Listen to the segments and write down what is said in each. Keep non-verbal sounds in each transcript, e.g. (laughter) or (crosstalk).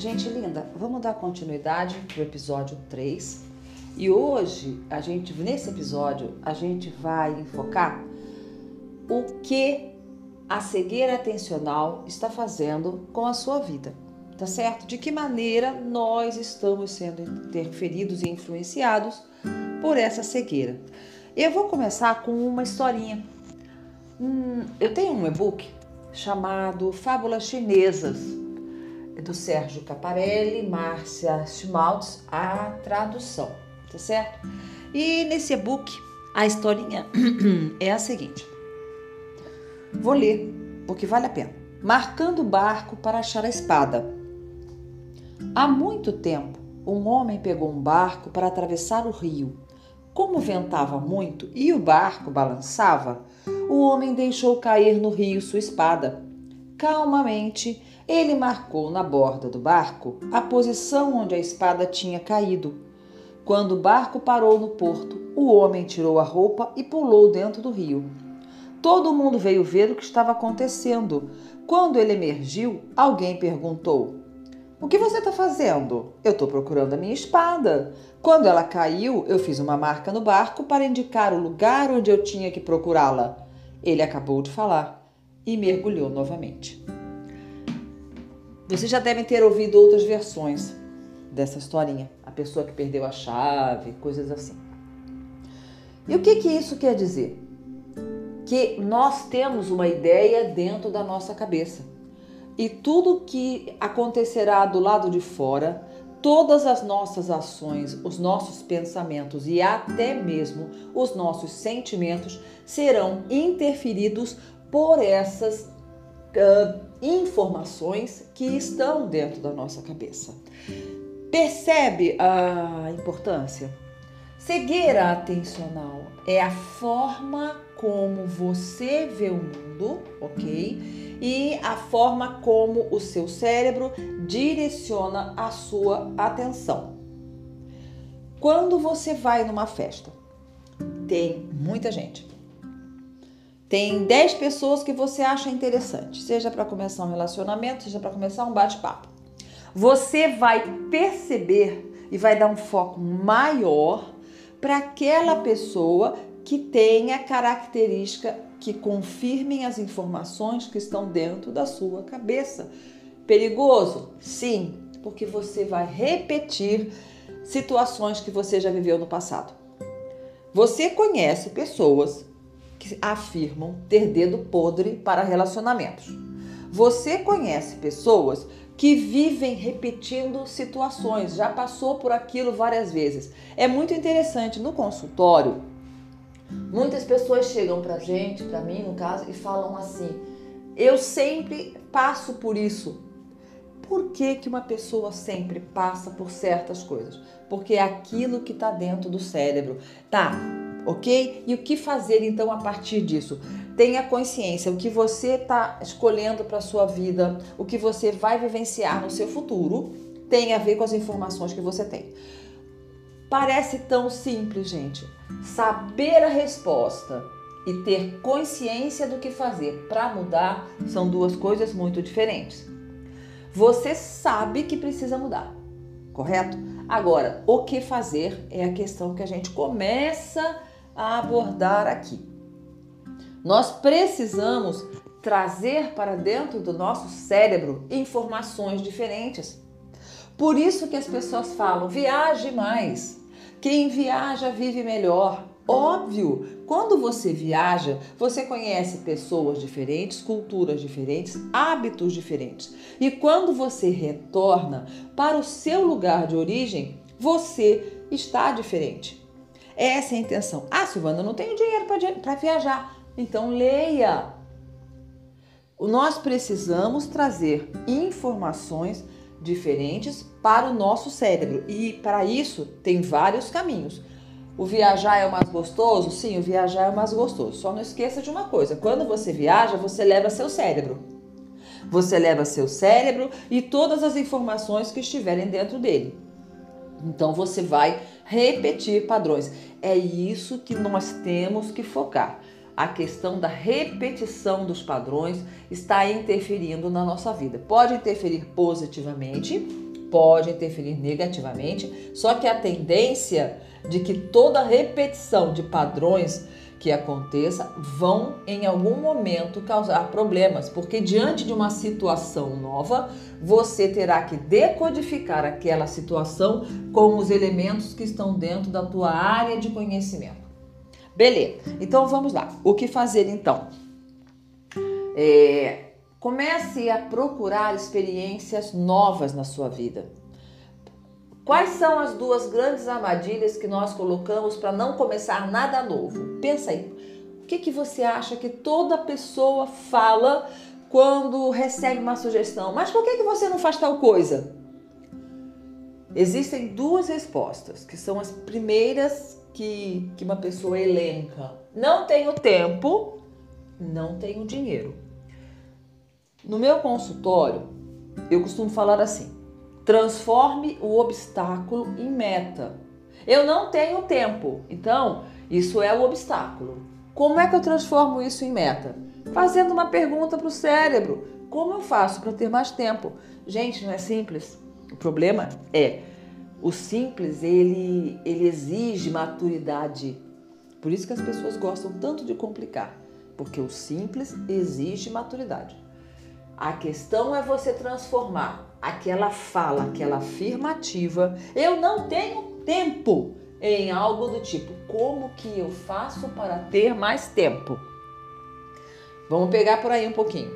Gente linda, vamos dar continuidade pro episódio 3. E hoje, a gente nesse episódio, a gente vai enfocar o que a cegueira atencional está fazendo com a sua vida. Tá certo? De que maneira nós estamos sendo interferidos e influenciados por essa cegueira. Eu vou começar com uma historinha. Hum, eu tenho um e-book chamado Fábulas Chinesas, do Sérgio Caparelli, Márcia Schmaltz, a tradução, tá certo? E nesse e-book, a historinha (clears throat) é a seguinte. Vou ler, porque vale a pena. Marcando o barco para achar a espada. Há muito tempo, um homem pegou um barco para atravessar o rio. Como ventava muito e o barco balançava, o homem deixou cair no rio sua espada. Calmamente, ele marcou na borda do barco a posição onde a espada tinha caído. Quando o barco parou no porto, o homem tirou a roupa e pulou dentro do rio. Todo mundo veio ver o que estava acontecendo. Quando ele emergiu, alguém perguntou: O que você está fazendo? Eu estou procurando a minha espada. Quando ela caiu, eu fiz uma marca no barco para indicar o lugar onde eu tinha que procurá-la. Ele acabou de falar e mergulhou novamente. Vocês já devem ter ouvido outras versões dessa historinha. A pessoa que perdeu a chave, coisas assim. E o que, que isso quer dizer? que nós temos uma ideia dentro da nossa cabeça. E tudo que acontecerá do lado de fora, todas as nossas ações, os nossos pensamentos e até mesmo os nossos sentimentos serão interferidos por essas uh, informações que estão dentro da nossa cabeça. Percebe a importância? Cegueira atencional é a forma como você vê o mundo, ok? E a forma como o seu cérebro direciona a sua atenção. Quando você vai numa festa, tem muita gente. Tem 10 pessoas que você acha interessante, seja para começar um relacionamento, seja para começar um bate-papo. Você vai perceber e vai dar um foco maior para aquela pessoa que tenha característica que confirmem as informações que estão dentro da sua cabeça. Perigoso? Sim, porque você vai repetir situações que você já viveu no passado. Você conhece pessoas que afirmam ter dedo podre para relacionamentos. Você conhece pessoas que vivem repetindo situações, já passou por aquilo várias vezes. É muito interessante no consultório Muitas pessoas chegam pra gente, pra mim no caso, e falam assim: "Eu sempre passo por isso". Por que, que uma pessoa sempre passa por certas coisas? Porque é aquilo que está dentro do cérebro. Tá, ok? E o que fazer então a partir disso? Tenha consciência o que você está escolhendo para sua vida, o que você vai vivenciar no seu futuro, tem a ver com as informações que você tem. Parece tão simples, gente. Saber a resposta e ter consciência do que fazer para mudar são duas coisas muito diferentes. Você sabe que precisa mudar, correto? Agora, o que fazer é a questão que a gente começa a abordar aqui. Nós precisamos trazer para dentro do nosso cérebro informações diferentes. Por isso que as pessoas falam: viaje mais. Quem viaja vive melhor. Óbvio, quando você viaja, você conhece pessoas diferentes, culturas diferentes, hábitos diferentes. E quando você retorna para o seu lugar de origem, você está diferente. Essa é a intenção. Ah, Silvana, eu não tenho dinheiro para viajar. Então leia. Nós precisamos trazer informações diferentes para o nosso cérebro. E para isso tem vários caminhos. O viajar é o mais gostoso? Sim, o viajar é o mais gostoso. Só não esqueça de uma coisa: quando você viaja, você leva seu cérebro. Você leva seu cérebro e todas as informações que estiverem dentro dele. Então você vai repetir padrões. É isso que nós temos que focar a questão da repetição dos padrões está interferindo na nossa vida. Pode interferir positivamente pode interferir negativamente, só que a tendência de que toda repetição de padrões que aconteça vão em algum momento causar problemas, porque diante de uma situação nova, você terá que decodificar aquela situação com os elementos que estão dentro da tua área de conhecimento. Beleza, então vamos lá. O que fazer então? É, comece a procurar experiências novas na sua vida. Quais são as duas grandes armadilhas que nós colocamos para não começar nada novo? Pensa aí. O que, que você acha que toda pessoa fala quando recebe uma sugestão? Mas por que, que você não faz tal coisa? Existem duas respostas, que são as primeiras que, que uma pessoa elenca. Não tenho tempo, não tenho dinheiro. No meu consultório, eu costumo falar assim: Transforme o obstáculo em meta. Eu não tenho tempo, então isso é o obstáculo. Como é que eu transformo isso em meta? Fazendo uma pergunta para o cérebro: como eu faço para ter mais tempo? Gente, não é simples. O problema é o simples ele, ele exige maturidade. Por isso que as pessoas gostam tanto de complicar, porque o simples exige maturidade. A questão é você transformar aquela fala, aquela afirmativa, eu não tenho tempo, em algo do tipo: como que eu faço para ter mais tempo? Vamos pegar por aí um pouquinho.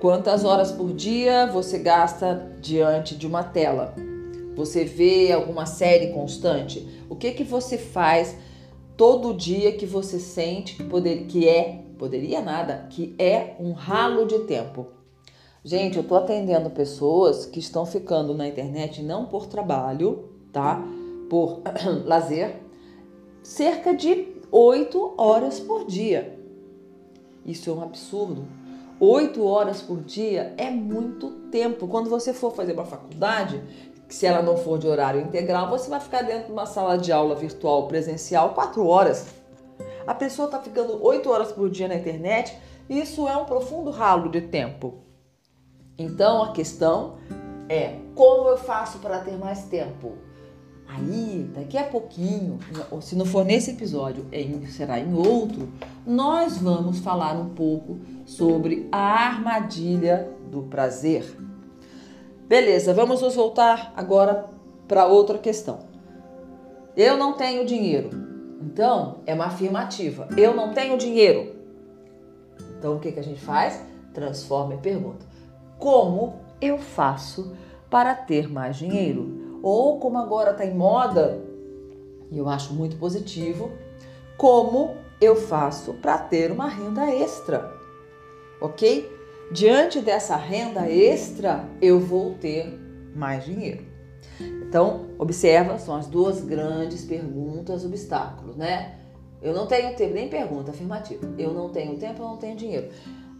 Quantas horas por dia você gasta diante de uma tela? Você vê alguma série constante? O que que você faz todo dia que você sente que, poder, que é, poderia nada, que é um ralo de tempo? Gente, eu tô atendendo pessoas que estão ficando na internet não por trabalho, tá? Por (clears throat) lazer, cerca de 8 horas por dia. Isso é um absurdo. 8 horas por dia é muito tempo. Quando você for fazer uma faculdade, se ela não for de horário integral, você vai ficar dentro de uma sala de aula virtual presencial 4 horas. A pessoa está ficando 8 horas por dia na internet, isso é um profundo ralo de tempo. Então a questão é como eu faço para ter mais tempo? Aí, daqui a pouquinho, ou se não for nesse episódio, será em outro, nós vamos falar um pouco sobre a armadilha do prazer. Beleza, vamos nos voltar agora para outra questão. Eu não tenho dinheiro. Então, é uma afirmativa. Eu não tenho dinheiro. Então, o que, que a gente faz? Transforma em pergunta como eu faço para ter mais dinheiro? Ou como agora está em moda, e eu acho muito positivo, como eu faço para ter uma renda extra? Ok? Diante dessa renda extra, eu vou ter mais dinheiro. Então, observa, são as duas grandes perguntas, obstáculos, né? Eu não tenho tempo, nem pergunta afirmativa. Eu não tenho tempo, eu não tenho dinheiro.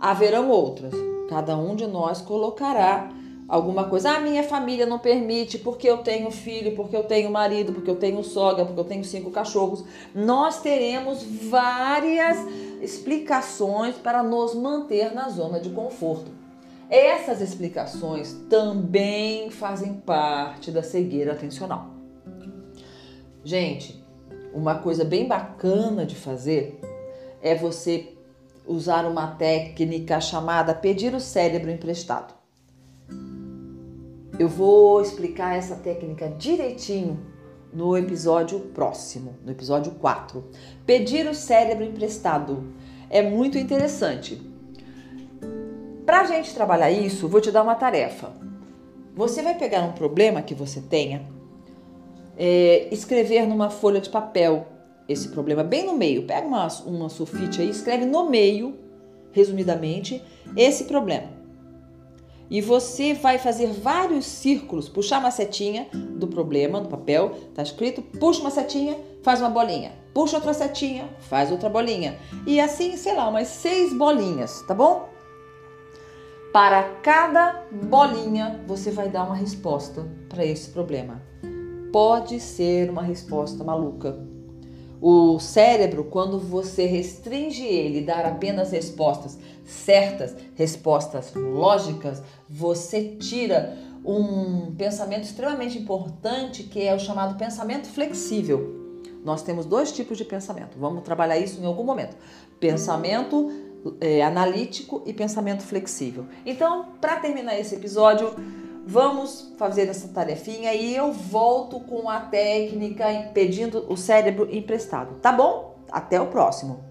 Haverão outras. Cada um de nós colocará alguma coisa. Ah, minha família não permite, porque eu tenho filho, porque eu tenho marido, porque eu tenho sogra, porque eu tenho cinco cachorros. Nós teremos várias explicações para nos manter na zona de conforto. Essas explicações também fazem parte da cegueira atencional. Gente, uma coisa bem bacana de fazer é você usar uma técnica chamada pedir o cérebro emprestado. Eu vou explicar essa técnica direitinho no episódio próximo, no episódio 4. Pedir o cérebro emprestado é muito interessante. Para a gente trabalhar isso, vou te dar uma tarefa. Você vai pegar um problema que você tenha, é, escrever numa folha de papel esse problema bem no meio. Pega uma, uma sulfite aí, escreve no meio, resumidamente, esse problema. E você vai fazer vários círculos, puxar uma setinha do problema no papel, tá escrito, puxa uma setinha, faz uma bolinha. Puxa outra setinha, faz outra bolinha. E assim, sei lá, umas seis bolinhas, tá bom? Para cada bolinha, você vai dar uma resposta para esse problema. Pode ser uma resposta maluca, o cérebro, quando você restringe ele, dar apenas respostas certas, respostas lógicas, você tira um pensamento extremamente importante que é o chamado pensamento flexível. Nós temos dois tipos de pensamento. Vamos trabalhar isso em algum momento. Pensamento é, analítico e pensamento flexível. Então, para terminar esse episódio, vamos fazer essa tarefinha e eu volto com a técnica pedindo o cérebro emprestado. Tá bom? Até o próximo.